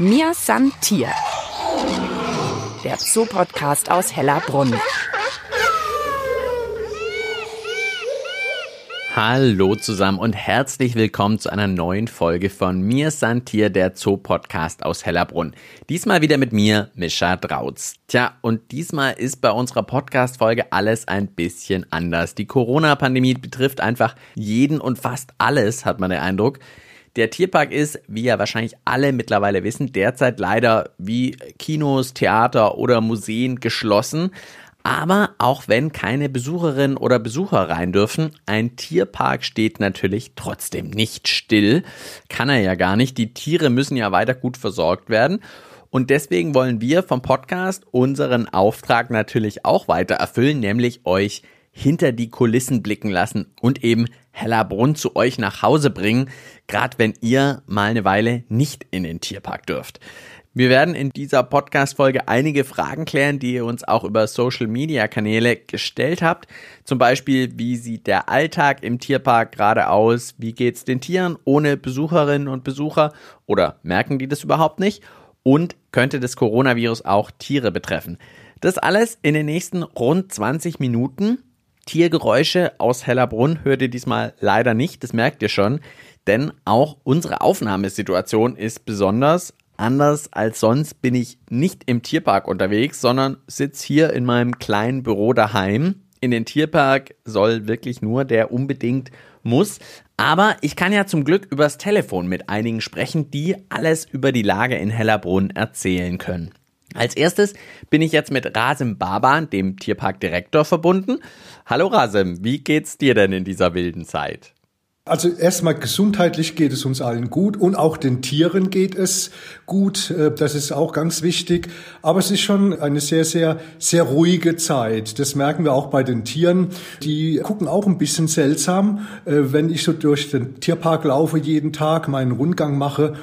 Mir san Tier. Der Zoopodcast aus Hellerbrunn. Hallo zusammen und herzlich willkommen zu einer neuen Folge von Mir Santier, der Zoo-Podcast aus Hellerbrunn. Diesmal wieder mit mir, Mischa Drautz. Tja, und diesmal ist bei unserer Podcast-Folge alles ein bisschen anders. Die Corona-Pandemie betrifft einfach jeden und fast alles, hat man den Eindruck. Der Tierpark ist, wie ja wahrscheinlich alle mittlerweile wissen, derzeit leider wie Kinos, Theater oder Museen geschlossen. Aber auch wenn keine Besucherinnen oder Besucher rein dürfen, ein Tierpark steht natürlich trotzdem nicht still. Kann er ja gar nicht. Die Tiere müssen ja weiter gut versorgt werden. Und deswegen wollen wir vom Podcast unseren Auftrag natürlich auch weiter erfüllen, nämlich euch hinter die Kulissen blicken lassen und eben Hellerbrunn zu euch nach Hause bringen, gerade wenn ihr mal eine Weile nicht in den Tierpark dürft. Wir werden in dieser Podcast-Folge einige Fragen klären, die ihr uns auch über Social-Media-Kanäle gestellt habt. Zum Beispiel, wie sieht der Alltag im Tierpark gerade aus? Wie geht's den Tieren ohne Besucherinnen und Besucher? Oder merken die das überhaupt nicht? Und könnte das Coronavirus auch Tiere betreffen? Das alles in den nächsten rund 20 Minuten. Tiergeräusche aus Hellerbrunn hört ihr diesmal leider nicht, das merkt ihr schon, denn auch unsere Aufnahmesituation ist besonders. Anders als sonst bin ich nicht im Tierpark unterwegs, sondern sitze hier in meinem kleinen Büro daheim. In den Tierpark soll wirklich nur der unbedingt muss. Aber ich kann ja zum Glück übers Telefon mit einigen sprechen, die alles über die Lage in Hellerbrunn erzählen können. Als erstes bin ich jetzt mit Rasim Baban, dem Tierparkdirektor, verbunden. Hallo Rasim, wie geht's dir denn in dieser wilden Zeit? Also erstmal gesundheitlich geht es uns allen gut und auch den Tieren geht es gut. Äh, das ist auch ganz wichtig. Aber es ist schon eine sehr, sehr, sehr ruhige Zeit. Das merken wir auch bei den Tieren. Die gucken auch ein bisschen seltsam. Äh, wenn ich so durch den Tierpark laufe jeden Tag, meinen Rundgang mache,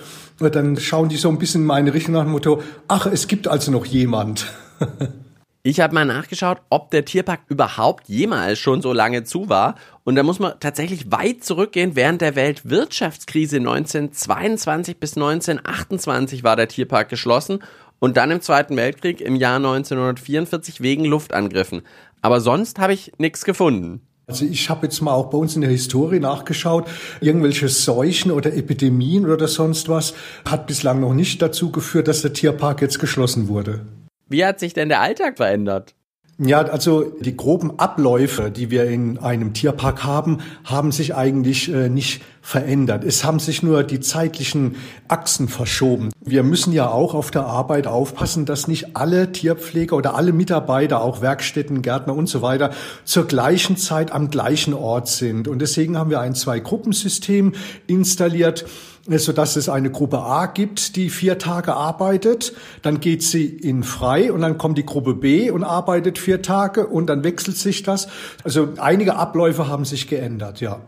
äh, dann schauen die so ein bisschen in meine Richtung nach dem Motto, ach, es gibt also noch jemand. Ich habe mal nachgeschaut, ob der Tierpark überhaupt jemals schon so lange zu war. Und da muss man tatsächlich weit zurückgehen. Während der Weltwirtschaftskrise 1922 bis 1928 war der Tierpark geschlossen und dann im Zweiten Weltkrieg im Jahr 1944 wegen Luftangriffen. Aber sonst habe ich nichts gefunden. Also ich habe jetzt mal auch bei uns in der Historie nachgeschaut, irgendwelche Seuchen oder Epidemien oder sonst was hat bislang noch nicht dazu geführt, dass der Tierpark jetzt geschlossen wurde. Wie hat sich denn der Alltag verändert? Ja, also die groben Abläufe, die wir in einem Tierpark haben, haben sich eigentlich äh, nicht verändert. Es haben sich nur die zeitlichen Achsen verschoben. Wir müssen ja auch auf der Arbeit aufpassen, dass nicht alle Tierpfleger oder alle Mitarbeiter, auch Werkstätten, Gärtner und so weiter, zur gleichen Zeit am gleichen Ort sind. Und deswegen haben wir ein Zwei-Gruppensystem installiert so dass es eine Gruppe A gibt, die vier Tage arbeitet, dann geht sie in frei und dann kommt die Gruppe B und arbeitet vier Tage und dann wechselt sich das. Also einige Abläufe haben sich geändert, ja.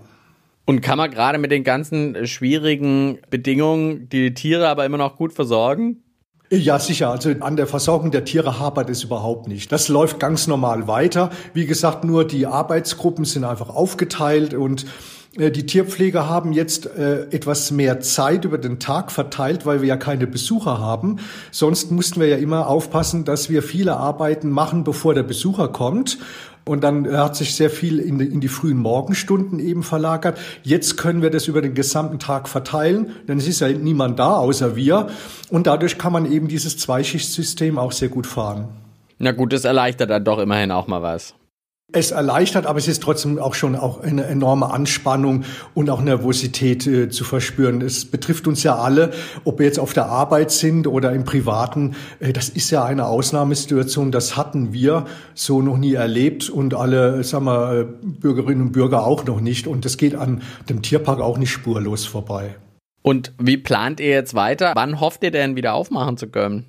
Und kann man gerade mit den ganzen schwierigen Bedingungen die Tiere aber immer noch gut versorgen? Ja, sicher. Also an der Versorgung der Tiere hapert es überhaupt nicht. Das läuft ganz normal weiter. Wie gesagt, nur die Arbeitsgruppen sind einfach aufgeteilt und die Tierpfleger haben jetzt äh, etwas mehr Zeit über den Tag verteilt, weil wir ja keine Besucher haben. Sonst mussten wir ja immer aufpassen, dass wir viele Arbeiten machen, bevor der Besucher kommt. Und dann hat sich sehr viel in die, in die, frühen Morgenstunden eben verlagert. Jetzt können wir das über den gesamten Tag verteilen, denn es ist ja niemand da außer wir. Und dadurch kann man eben dieses Zweischichtsystem auch sehr gut fahren. Na gut, das erleichtert dann doch immerhin auch mal was es erleichtert, aber es ist trotzdem auch schon auch eine enorme Anspannung und auch Nervosität äh, zu verspüren. Es betrifft uns ja alle, ob wir jetzt auf der Arbeit sind oder im Privaten. Äh, das ist ja eine Ausnahmesituation. Das hatten wir so noch nie erlebt und alle, sagen wir, äh, Bürgerinnen und Bürger auch noch nicht. Und das geht an dem Tierpark auch nicht spurlos vorbei. Und wie plant ihr jetzt weiter? Wann hofft ihr denn wieder aufmachen zu können?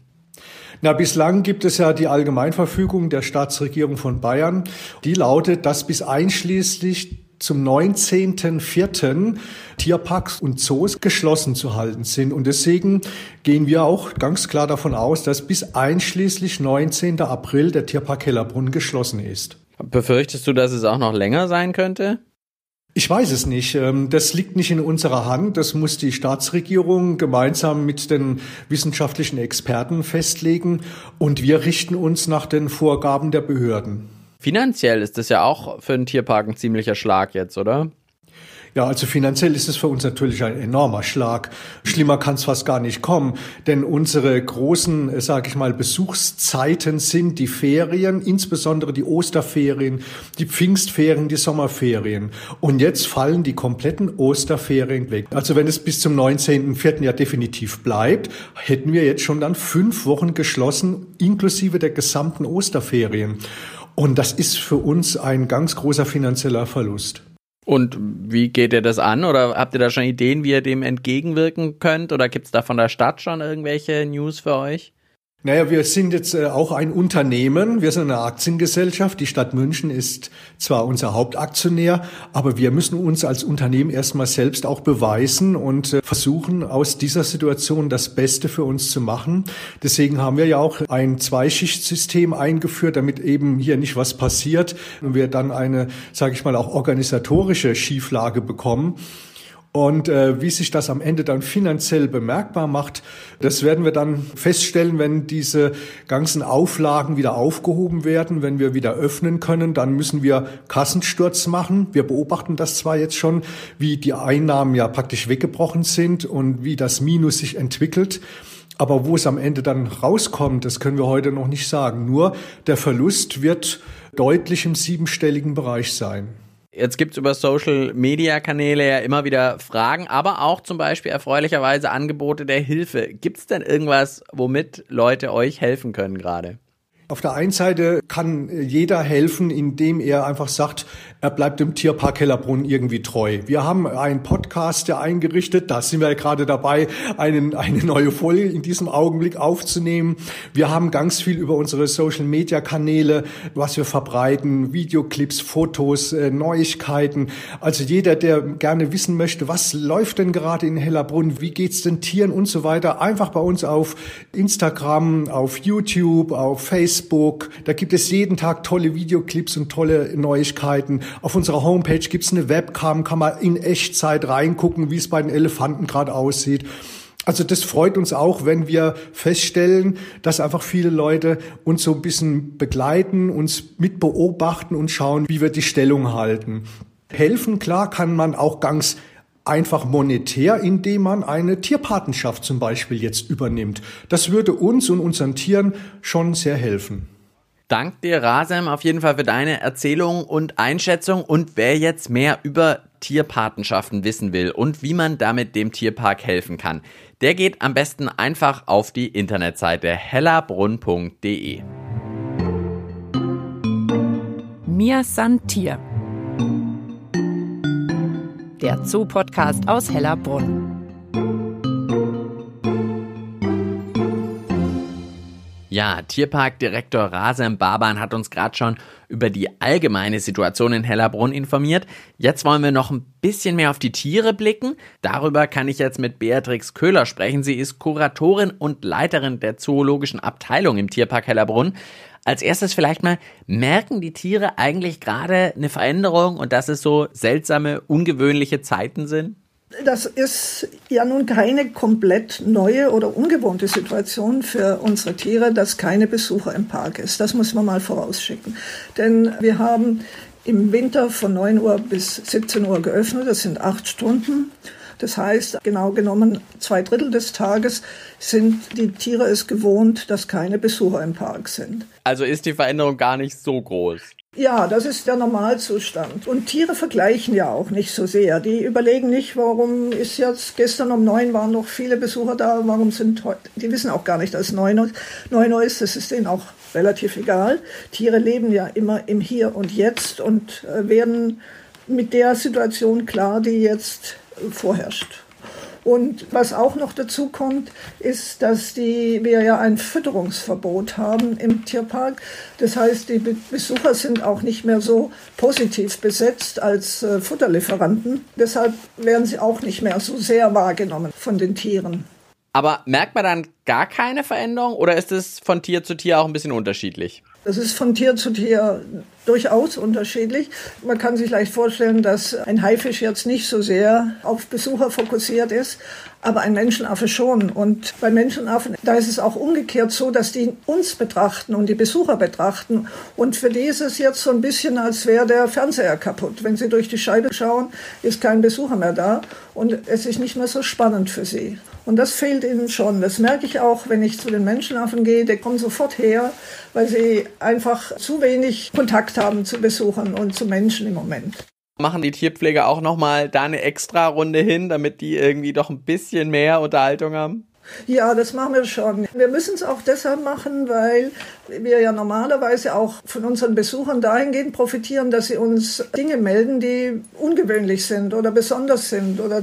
Na, bislang gibt es ja die Allgemeinverfügung der Staatsregierung von Bayern. Die lautet, dass bis einschließlich zum 19.04. Tierparks und Zoos geschlossen zu halten sind. Und deswegen gehen wir auch ganz klar davon aus, dass bis einschließlich 19. April der Tierpark Hellerbrunn geschlossen ist. Befürchtest du, dass es auch noch länger sein könnte? Ich weiß es nicht. Ähm, das liegt nicht in unserer Hand. Das muss die Staatsregierung gemeinsam mit den wissenschaftlichen Experten festlegen. Und wir richten uns nach den Vorgaben der Behörden. Finanziell ist das ja auch für einen Tierpark ein ziemlicher Schlag jetzt, oder? Ja, also finanziell ist es für uns natürlich ein enormer Schlag. Schlimmer kann es fast gar nicht kommen, denn unsere großen, äh, sage ich mal, Besuchszeiten sind die Ferien, insbesondere die Osterferien, die Pfingstferien, die Sommerferien. Und jetzt fallen die kompletten Osterferien weg. Also wenn es bis zum 19.04. ja definitiv bleibt, hätten wir jetzt schon dann fünf Wochen geschlossen, inklusive der gesamten Osterferien. Und das ist für uns ein ganz großer finanzieller Verlust. Und wie geht ihr das an? Oder habt ihr da schon Ideen, wie ihr dem entgegenwirken könnt? Oder gibt es da von der Stadt schon irgendwelche News für euch? Naja, wir sind jetzt äh, auch ein Unternehmen. Wir sind eine Aktiengesellschaft. Die Stadt München ist zwar unser Hauptaktionär, aber wir müssen uns als Unternehmen erstmal selbst auch beweisen und äh, versuchen, aus dieser Situation das Beste für uns zu machen. Deswegen haben wir ja auch ein Zweischichtsystem eingeführt, damit eben hier nicht was passiert und wir dann eine, sage ich mal, auch organisatorische Schieflage bekommen. Und äh, wie sich das am Ende dann finanziell bemerkbar macht, das werden wir dann feststellen, wenn diese ganzen Auflagen wieder aufgehoben werden, wenn wir wieder öffnen können. Dann müssen wir Kassensturz machen. Wir beobachten das zwar jetzt schon, wie die Einnahmen ja praktisch weggebrochen sind und wie das Minus sich entwickelt. Aber wo es am Ende dann rauskommt, das können wir heute noch nicht sagen. Nur der Verlust wird deutlich im siebenstelligen Bereich sein. Jetzt gibt es über Social-Media-Kanäle ja immer wieder Fragen, aber auch zum Beispiel erfreulicherweise Angebote der Hilfe. Gibt es denn irgendwas, womit Leute euch helfen können gerade? Auf der einen Seite kann jeder helfen, indem er einfach sagt, er bleibt dem Tierpark Hellerbrunn irgendwie treu. Wir haben einen Podcast, der eingerichtet, da sind wir gerade dabei, einen, eine neue Folge in diesem Augenblick aufzunehmen. Wir haben ganz viel über unsere Social-Media-Kanäle, was wir verbreiten, Videoclips, Fotos, äh, Neuigkeiten. Also jeder, der gerne wissen möchte, was läuft denn gerade in Hellerbrunn, wie geht's den Tieren und so weiter, einfach bei uns auf Instagram, auf YouTube, auf Facebook, Facebook. Da gibt es jeden Tag tolle Videoclips und tolle Neuigkeiten. Auf unserer Homepage gibt es eine Webcam, kann man in Echtzeit reingucken, wie es bei den Elefanten gerade aussieht. Also das freut uns auch, wenn wir feststellen, dass einfach viele Leute uns so ein bisschen begleiten, uns mit beobachten und schauen, wie wir die Stellung halten. Helfen, klar, kann man auch ganz einfach monetär, indem man eine Tierpatenschaft zum Beispiel jetzt übernimmt. Das würde uns und unseren Tieren schon sehr helfen. Dank dir, Rasem, auf jeden Fall für deine Erzählung und Einschätzung. Und wer jetzt mehr über Tierpatenschaften wissen will und wie man damit dem Tierpark helfen kann, der geht am besten einfach auf die Internetseite hellerbrunn.de. Mir san Tier der Zoo-Podcast aus Hellerbrunn. Ja, Tierparkdirektor Rasem Baban hat uns gerade schon über die allgemeine Situation in Hellerbrunn informiert. Jetzt wollen wir noch ein bisschen mehr auf die Tiere blicken. Darüber kann ich jetzt mit Beatrix Köhler sprechen. Sie ist Kuratorin und Leiterin der zoologischen Abteilung im Tierpark Hellerbrunn. Als erstes vielleicht mal, merken die Tiere eigentlich gerade eine Veränderung und dass es so seltsame, ungewöhnliche Zeiten sind? Das ist ja nun keine komplett neue oder ungewohnte Situation für unsere Tiere, dass keine Besucher im Park ist. Das muss man mal vorausschicken. Denn wir haben im Winter von 9 Uhr bis 17 Uhr geöffnet. Das sind acht Stunden. Das heißt, genau genommen zwei Drittel des Tages sind die Tiere es gewohnt, dass keine Besucher im Park sind. Also ist die Veränderung gar nicht so groß. Ja, das ist der Normalzustand. Und Tiere vergleichen ja auch nicht so sehr. Die überlegen nicht, warum ist jetzt, gestern um neun waren noch viele Besucher da, warum sind heute, die wissen auch gar nicht, dass es neun Uhr ist, das ist denen auch relativ egal. Tiere leben ja immer im Hier und Jetzt und äh, werden mit der Situation klar, die jetzt vorherrscht. Und was auch noch dazu kommt, ist, dass die, wir ja ein Fütterungsverbot haben im Tierpark. Das heißt, die Besucher sind auch nicht mehr so positiv besetzt als äh, Futterlieferanten. Deshalb werden sie auch nicht mehr so sehr wahrgenommen von den Tieren. Aber merkt man dann gar keine Veränderung oder ist es von Tier zu Tier auch ein bisschen unterschiedlich? Das ist von Tier zu Tier durchaus unterschiedlich. Man kann sich leicht vorstellen, dass ein Haifisch jetzt nicht so sehr auf Besucher fokussiert ist, aber ein Menschenaffe schon. Und bei Menschenaffen, da ist es auch umgekehrt so, dass die uns betrachten und die Besucher betrachten. Und für die ist es jetzt so ein bisschen, als wäre der Fernseher kaputt. Wenn sie durch die Scheibe schauen, ist kein Besucher mehr da und es ist nicht mehr so spannend für sie. Und das fehlt ihnen schon. Das merke ich auch, wenn ich zu den Menschenaffen gehe. Die kommen sofort her, weil sie einfach zu wenig Kontakt haben zu Besuchern und zu Menschen im Moment. Machen die Tierpfleger auch nochmal da eine extra Runde hin, damit die irgendwie doch ein bisschen mehr Unterhaltung haben? Ja, das machen wir schon. Wir müssen es auch deshalb machen, weil wir ja normalerweise auch von unseren Besuchern dahingehend profitieren, dass sie uns Dinge melden, die ungewöhnlich sind oder besonders sind oder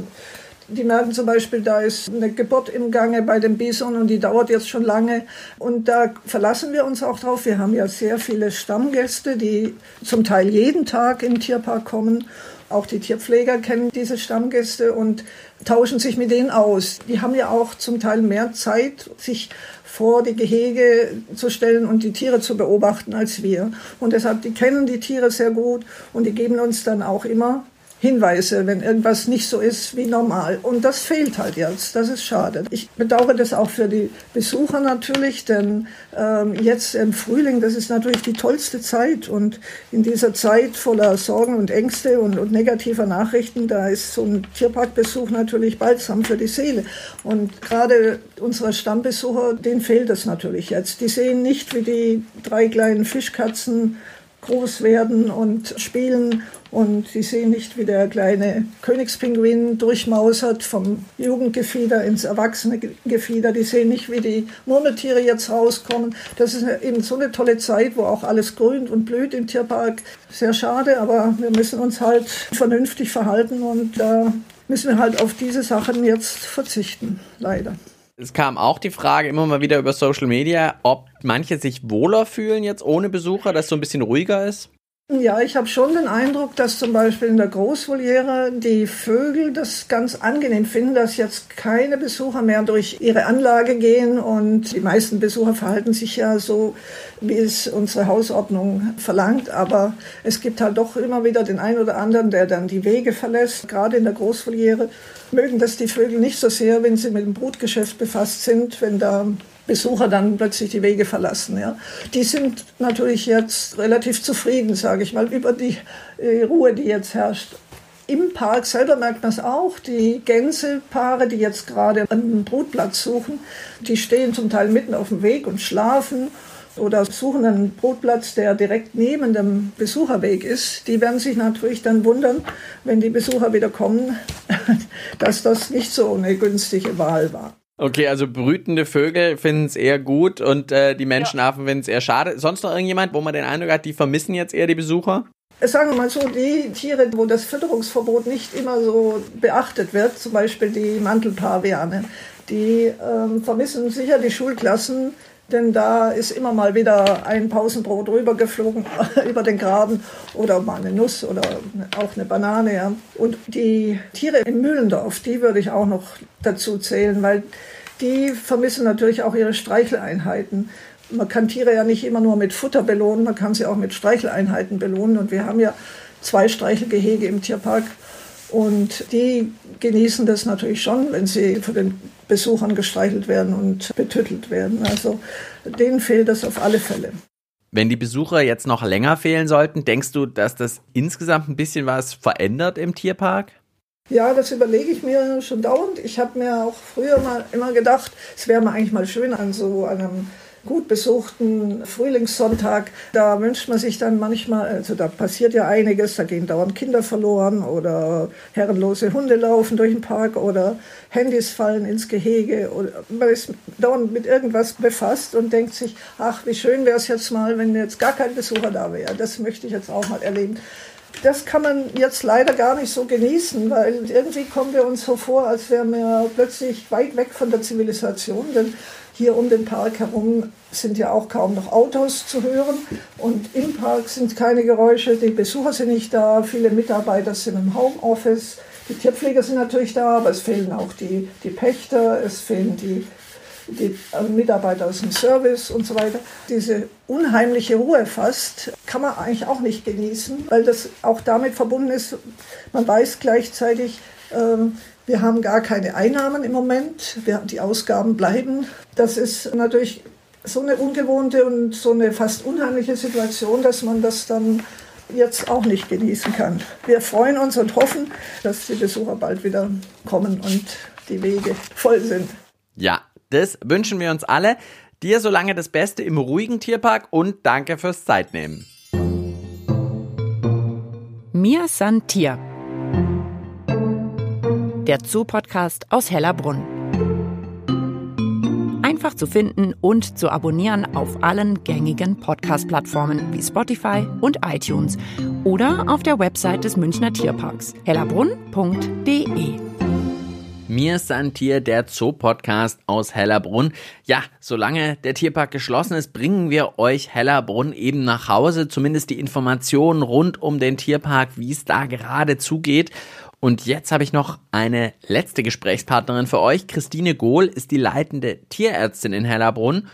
die merken zum Beispiel, da ist eine Geburt im Gange bei dem Bison und die dauert jetzt schon lange. Und da verlassen wir uns auch drauf. Wir haben ja sehr viele Stammgäste, die zum Teil jeden Tag im Tierpark kommen. Auch die Tierpfleger kennen diese Stammgäste und tauschen sich mit denen aus. Die haben ja auch zum Teil mehr Zeit, sich vor die Gehege zu stellen und die Tiere zu beobachten als wir. Und deshalb, die kennen die Tiere sehr gut und die geben uns dann auch immer Hinweise, wenn irgendwas nicht so ist wie normal. Und das fehlt halt jetzt. Das ist schade. Ich bedauere das auch für die Besucher natürlich, denn ähm, jetzt im Frühling, das ist natürlich die tollste Zeit. Und in dieser Zeit voller Sorgen und Ängste und, und negativer Nachrichten, da ist so ein Tierparkbesuch natürlich balsam für die Seele. Und gerade unsere Stammbesucher, denen fehlt es natürlich jetzt. Die sehen nicht, wie die drei kleinen Fischkatzen groß werden und spielen und sie sehen nicht, wie der kleine Königspinguin durchmausert vom Jugendgefieder ins erwachsene Gefieder. Die sehen nicht, wie die Murmeltiere jetzt rauskommen. Das ist eben so eine tolle Zeit, wo auch alles grünt und blüht im Tierpark. Sehr schade, aber wir müssen uns halt vernünftig verhalten und da müssen wir halt auf diese Sachen jetzt verzichten, leider. Es kam auch die Frage immer mal wieder über Social Media, ob manche sich wohler fühlen jetzt ohne Besucher, dass es so ein bisschen ruhiger ist. Ja, ich habe schon den Eindruck, dass zum Beispiel in der Großvoliere die Vögel das ganz angenehm finden, dass jetzt keine Besucher mehr durch ihre Anlage gehen und die meisten Besucher verhalten sich ja so, wie es unsere Hausordnung verlangt. Aber es gibt halt doch immer wieder den einen oder anderen, der dann die Wege verlässt. Gerade in der Großvoliere mögen das die Vögel nicht so sehr, wenn sie mit dem Brutgeschäft befasst sind, wenn da Besucher dann plötzlich die Wege verlassen. Ja. Die sind natürlich jetzt relativ zufrieden, sage ich mal, über die äh, Ruhe, die jetzt herrscht. Im Park selber merkt man es auch. Die Gänsepaare, die jetzt gerade einen Brutplatz suchen, die stehen zum Teil mitten auf dem Weg und schlafen oder suchen einen Brutplatz, der direkt neben dem Besucherweg ist. Die werden sich natürlich dann wundern, wenn die Besucher wieder kommen, dass das nicht so eine günstige Wahl war. Okay, also brütende Vögel finden es eher gut und äh, die Menschenaffen ja. finden es eher schade. Sonst noch irgendjemand, wo man den Eindruck hat, die vermissen jetzt eher die Besucher? Sagen wir mal so, die Tiere, wo das Fütterungsverbot nicht immer so beachtet wird, zum Beispiel die Mantelpaviane, die ähm, vermissen sicher die Schulklassen, denn da ist immer mal wieder ein Pausenbrot rübergeflogen über den Graben oder mal eine Nuss oder auch eine Banane. Ja. Und die Tiere in Mühlendorf, die würde ich auch noch dazu zählen, weil die vermissen natürlich auch ihre Streicheleinheiten. Man kann Tiere ja nicht immer nur mit Futter belohnen, man kann sie auch mit Streicheleinheiten belohnen. Und wir haben ja zwei Streichelgehege im Tierpark. Und die genießen das natürlich schon, wenn sie von den Besuchern gestreichelt werden und betüttelt werden. Also denen fehlt das auf alle Fälle. Wenn die Besucher jetzt noch länger fehlen sollten, denkst du, dass das insgesamt ein bisschen was verändert im Tierpark? Ja, das überlege ich mir schon dauernd. Ich habe mir auch früher mal immer gedacht, es wäre mal eigentlich mal schön an so einem gut besuchten Frühlingssonntag. Da wünscht man sich dann manchmal, also da passiert ja einiges, da gehen dauernd Kinder verloren oder herrenlose Hunde laufen durch den Park oder Handys fallen ins Gehege. Oder man ist dauernd mit irgendwas befasst und denkt sich, ach, wie schön wäre es jetzt mal, wenn jetzt gar kein Besucher da wäre. Das möchte ich jetzt auch mal erleben das kann man jetzt leider gar nicht so genießen, weil irgendwie kommen wir uns so vor, als wären wir plötzlich weit weg von der Zivilisation. Denn hier um den Park herum sind ja auch kaum noch Autos zu hören und im Park sind keine Geräusche, die Besucher sind nicht da, viele Mitarbeiter sind im Homeoffice, die Tierpfleger sind natürlich da, aber es fehlen auch die, die Pächter, es fehlen die die Mitarbeiter aus dem Service und so weiter. Diese unheimliche Ruhe fast kann man eigentlich auch nicht genießen, weil das auch damit verbunden ist, man weiß gleichzeitig, ähm, wir haben gar keine Einnahmen im Moment, wir, die Ausgaben bleiben. Das ist natürlich so eine ungewohnte und so eine fast unheimliche Situation, dass man das dann jetzt auch nicht genießen kann. Wir freuen uns und hoffen, dass die Besucher bald wieder kommen und die Wege voll sind. Ja, das wünschen wir uns alle. Dir solange das Beste im ruhigen Tierpark und danke fürs Zeitnehmen. Mir san Tier. Der Zoo-Podcast aus Hellerbrunn. Einfach zu finden und zu abonnieren auf allen gängigen Podcast-Plattformen wie Spotify und iTunes oder auf der Website des Münchner Tierparks hellerbrunn.de. Mir Santier, der Zoo-Podcast aus Hellerbrunn. Ja, solange der Tierpark geschlossen ist, bringen wir euch Hellerbrunn eben nach Hause, zumindest die Informationen rund um den Tierpark, wie es da gerade zugeht. Und jetzt habe ich noch eine letzte Gesprächspartnerin für euch. Christine Gohl ist die leitende Tierärztin in Hellerbrunn.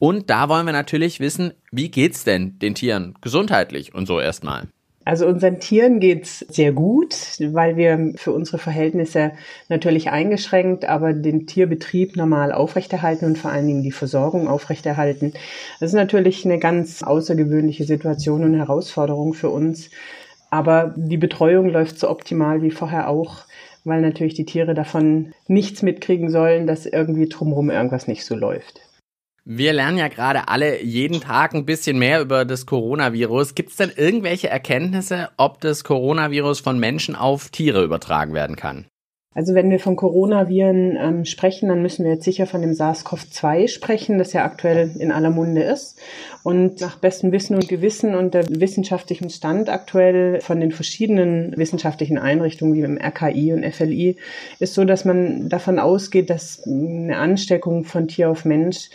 Und da wollen wir natürlich wissen, wie geht's denn den Tieren gesundheitlich und so erstmal? Also unseren Tieren geht's sehr gut, weil wir für unsere Verhältnisse natürlich eingeschränkt, aber den Tierbetrieb normal aufrechterhalten und vor allen Dingen die Versorgung aufrechterhalten. Das ist natürlich eine ganz außergewöhnliche Situation und Herausforderung für uns. Aber die Betreuung läuft so optimal wie vorher auch, weil natürlich die Tiere davon nichts mitkriegen sollen, dass irgendwie drumherum irgendwas nicht so läuft. Wir lernen ja gerade alle jeden Tag ein bisschen mehr über das Coronavirus. Gibt es denn irgendwelche Erkenntnisse, ob das Coronavirus von Menschen auf Tiere übertragen werden kann? Also wenn wir von Coronaviren ähm, sprechen, dann müssen wir jetzt sicher von dem SARS-CoV-2 sprechen, das ja aktuell in aller Munde ist. Und nach bestem Wissen und Gewissen und der wissenschaftlichen Stand aktuell von den verschiedenen wissenschaftlichen Einrichtungen wie im RKI und FLI ist so, dass man davon ausgeht, dass eine Ansteckung von Tier auf Mensch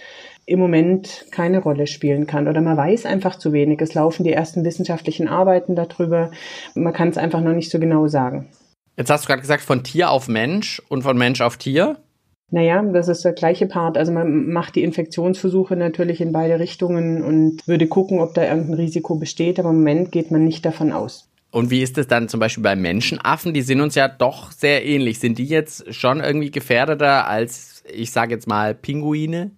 im Moment keine Rolle spielen kann oder man weiß einfach zu wenig. Es laufen die ersten wissenschaftlichen Arbeiten darüber. Man kann es einfach noch nicht so genau sagen. Jetzt hast du gerade gesagt, von Tier auf Mensch und von Mensch auf Tier. Naja, das ist der gleiche Part. Also man macht die Infektionsversuche natürlich in beide Richtungen und würde gucken, ob da irgendein Risiko besteht, aber im Moment geht man nicht davon aus. Und wie ist es dann zum Beispiel bei Menschenaffen? Die sind uns ja doch sehr ähnlich. Sind die jetzt schon irgendwie gefährdeter als, ich sage jetzt mal, Pinguine?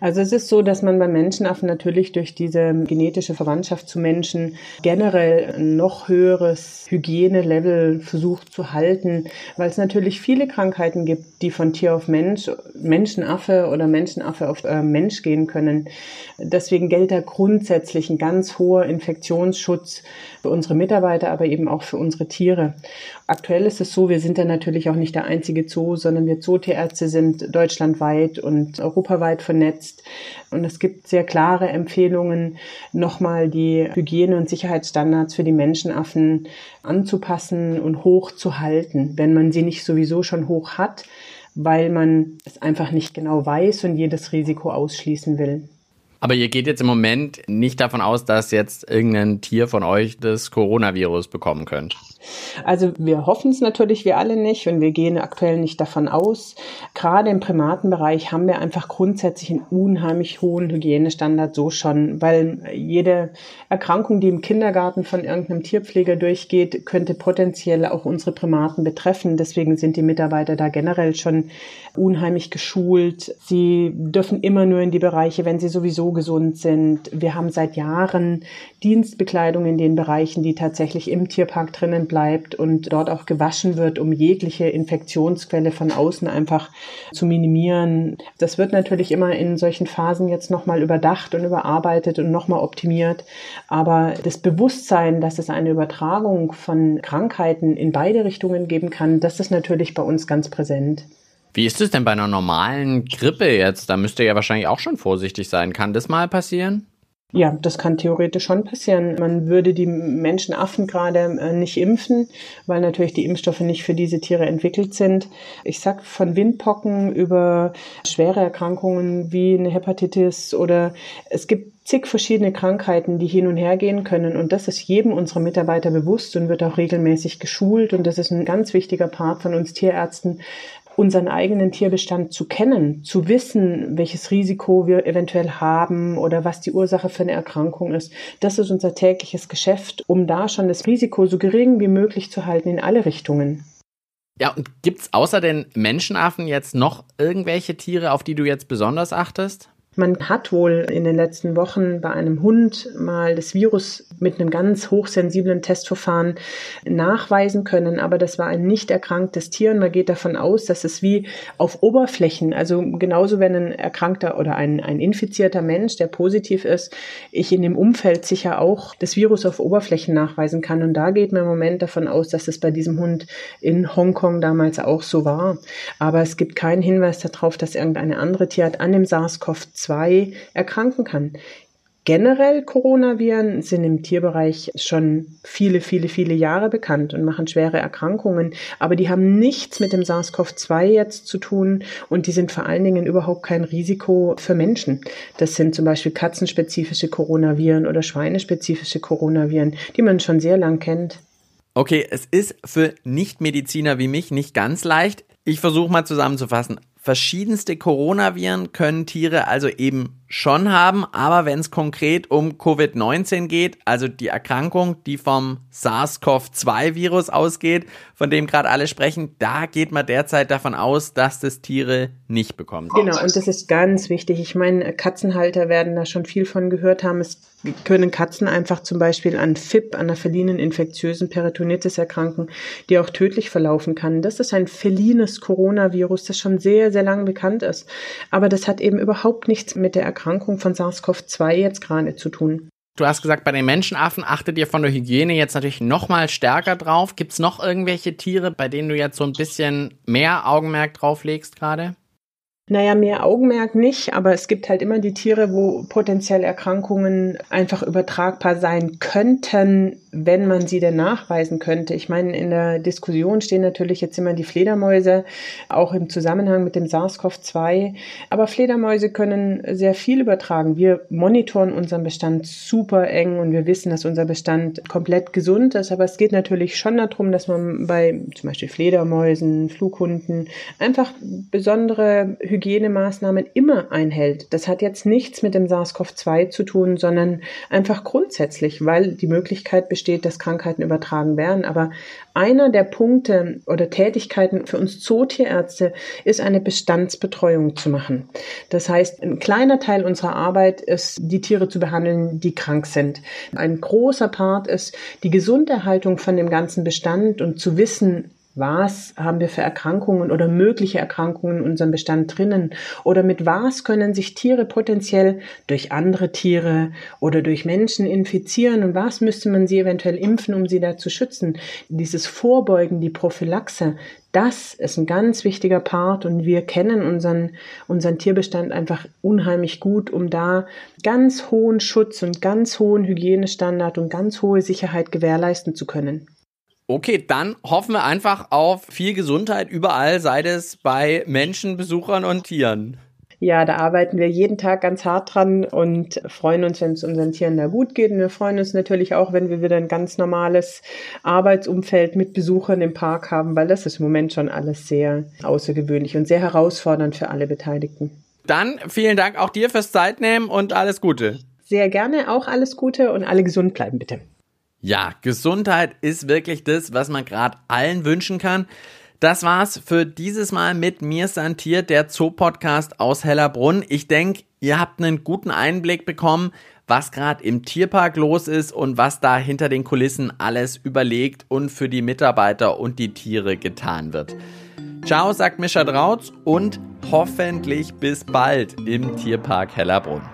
Also es ist so, dass man bei Menschenaffen natürlich durch diese genetische Verwandtschaft zu Menschen generell ein noch höheres Hygienelevel versucht zu halten, weil es natürlich viele Krankheiten gibt, die von Tier auf Mensch, Menschenaffe oder Menschenaffe auf äh, Mensch gehen können. Deswegen gilt da grundsätzlich ein ganz hoher Infektionsschutz für unsere Mitarbeiter, aber eben auch für unsere Tiere. Aktuell ist es so, wir sind ja natürlich auch nicht der einzige Zoo, sondern wir Zootierärzte sind deutschlandweit und europaweit vernetzt. Und es gibt sehr klare Empfehlungen, nochmal die Hygiene- und Sicherheitsstandards für die Menschenaffen anzupassen und hoch zu halten, wenn man sie nicht sowieso schon hoch hat, weil man es einfach nicht genau weiß und jedes Risiko ausschließen will. Aber ihr geht jetzt im Moment nicht davon aus, dass jetzt irgendein Tier von euch das Coronavirus bekommen könnt. Also wir hoffen es natürlich, wir alle nicht und wir gehen aktuell nicht davon aus. Gerade im Primatenbereich haben wir einfach grundsätzlich einen unheimlich hohen Hygienestandard so schon, weil jede Erkrankung, die im Kindergarten von irgendeinem Tierpfleger durchgeht, könnte potenziell auch unsere Primaten betreffen. Deswegen sind die Mitarbeiter da generell schon unheimlich geschult. Sie dürfen immer nur in die Bereiche, wenn sie sowieso gesund sind. Wir haben seit Jahren Dienstbekleidung in den Bereichen, die tatsächlich im Tierpark drinnen bleibt und dort auch gewaschen wird, um jegliche Infektionsquelle von außen einfach zu minimieren. Das wird natürlich immer in solchen Phasen jetzt nochmal überdacht und überarbeitet und nochmal optimiert. Aber das Bewusstsein, dass es eine Übertragung von Krankheiten in beide Richtungen geben kann, das ist natürlich bei uns ganz präsent. Wie ist es denn bei einer normalen Grippe jetzt? Da müsst ihr ja wahrscheinlich auch schon vorsichtig sein. Kann das mal passieren? Ja, das kann theoretisch schon passieren. Man würde die Menschenaffen gerade äh, nicht impfen, weil natürlich die Impfstoffe nicht für diese Tiere entwickelt sind. Ich sag von Windpocken über schwere Erkrankungen wie eine Hepatitis oder es gibt zig verschiedene Krankheiten, die hin und her gehen können. Und das ist jedem unserer Mitarbeiter bewusst und wird auch regelmäßig geschult. Und das ist ein ganz wichtiger Part von uns Tierärzten, unseren eigenen Tierbestand zu kennen, zu wissen, welches Risiko wir eventuell haben oder was die Ursache für eine Erkrankung ist. Das ist unser tägliches Geschäft, um da schon das Risiko so gering wie möglich zu halten in alle Richtungen. Ja, und gibt's außer den Menschenaffen jetzt noch irgendwelche Tiere, auf die du jetzt besonders achtest? Man hat wohl in den letzten Wochen bei einem Hund mal das Virus mit einem ganz hochsensiblen Testverfahren nachweisen können, aber das war ein nicht erkranktes Tier und man geht davon aus, dass es wie auf Oberflächen, also genauso wenn ein erkrankter oder ein, ein infizierter Mensch, der positiv ist, ich in dem Umfeld sicher auch das Virus auf Oberflächen nachweisen kann. Und da geht man im Moment davon aus, dass es bei diesem Hund in Hongkong damals auch so war. Aber es gibt keinen Hinweis darauf, dass irgendeine andere Tierart an dem SARS-CoV-2 2 erkranken kann. Generell Coronaviren sind im Tierbereich schon viele, viele, viele Jahre bekannt und machen schwere Erkrankungen, aber die haben nichts mit dem SARS-CoV-2 jetzt zu tun und die sind vor allen Dingen überhaupt kein Risiko für Menschen. Das sind zum Beispiel katzenspezifische Coronaviren oder schweinespezifische Coronaviren, die man schon sehr lang kennt. Okay, es ist für Nichtmediziner wie mich nicht ganz leicht. Ich versuche mal zusammenzufassen. Verschiedenste Coronaviren können Tiere also eben schon haben, aber wenn es konkret um Covid-19 geht, also die Erkrankung, die vom SARS-CoV-2-Virus ausgeht, von dem gerade alle sprechen, da geht man derzeit davon aus, dass das Tiere nicht bekommen. Genau, und das ist ganz wichtig. Ich meine, Katzenhalter werden da schon viel von gehört haben. Es können Katzen einfach zum Beispiel an FIP, an der felinen infektiösen Peritonitis erkranken, die auch tödlich verlaufen kann. Das ist ein felines Coronavirus, das schon sehr, sehr lange bekannt ist. Aber das hat eben überhaupt nichts mit der Erkrankung von SARS-CoV-2 jetzt gerade zu tun. Du hast gesagt, bei den Menschenaffen achtet ihr von der Hygiene jetzt natürlich noch mal stärker drauf. Gibt es noch irgendwelche Tiere, bei denen du jetzt so ein bisschen mehr Augenmerk drauf legst gerade? Naja, mehr Augenmerk nicht, aber es gibt halt immer die Tiere, wo potenziell Erkrankungen einfach übertragbar sein könnten, wenn man sie denn nachweisen könnte. Ich meine, in der Diskussion stehen natürlich jetzt immer die Fledermäuse, auch im Zusammenhang mit dem SARS-CoV-2. Aber Fledermäuse können sehr viel übertragen. Wir monitoren unseren Bestand super eng und wir wissen, dass unser Bestand komplett gesund ist. Aber es geht natürlich schon darum, dass man bei zum Beispiel Fledermäusen, Flughunden einfach besondere Hygienemaßnahmen immer einhält. Das hat jetzt nichts mit dem SARS-CoV-2 zu tun, sondern einfach grundsätzlich, weil die Möglichkeit besteht, dass Krankheiten übertragen werden. Aber einer der Punkte oder Tätigkeiten für uns Zootierärzte ist eine Bestandsbetreuung zu machen. Das heißt, ein kleiner Teil unserer Arbeit ist, die Tiere zu behandeln, die krank sind. Ein großer Part ist die Gesunderhaltung von dem ganzen Bestand und zu wissen, was haben wir für Erkrankungen oder mögliche Erkrankungen in unserem Bestand drinnen? Oder mit was können sich Tiere potenziell durch andere Tiere oder durch Menschen infizieren? Und was müsste man sie eventuell impfen, um sie da zu schützen? Dieses Vorbeugen, die Prophylaxe, das ist ein ganz wichtiger Part und wir kennen unseren, unseren Tierbestand einfach unheimlich gut, um da ganz hohen Schutz und ganz hohen Hygienestandard und ganz hohe Sicherheit gewährleisten zu können. Okay, dann hoffen wir einfach auf viel Gesundheit überall, sei es bei Menschen, Besuchern und Tieren. Ja, da arbeiten wir jeden Tag ganz hart dran und freuen uns, wenn es unseren Tieren da gut geht. Und wir freuen uns natürlich auch, wenn wir wieder ein ganz normales Arbeitsumfeld mit Besuchern im Park haben, weil das ist im Moment schon alles sehr außergewöhnlich und sehr herausfordernd für alle Beteiligten. Dann vielen Dank auch dir fürs Zeitnehmen und alles Gute. Sehr gerne, auch alles Gute und alle gesund bleiben bitte. Ja, Gesundheit ist wirklich das, was man gerade allen wünschen kann. Das war's für dieses Mal mit mir Santiert, der Zoo-Podcast aus Hellerbrunn. Ich denke, ihr habt einen guten Einblick bekommen, was gerade im Tierpark los ist und was da hinter den Kulissen alles überlegt und für die Mitarbeiter und die Tiere getan wird. Ciao, sagt Mischa Drautz und hoffentlich bis bald im Tierpark Hellerbrunn.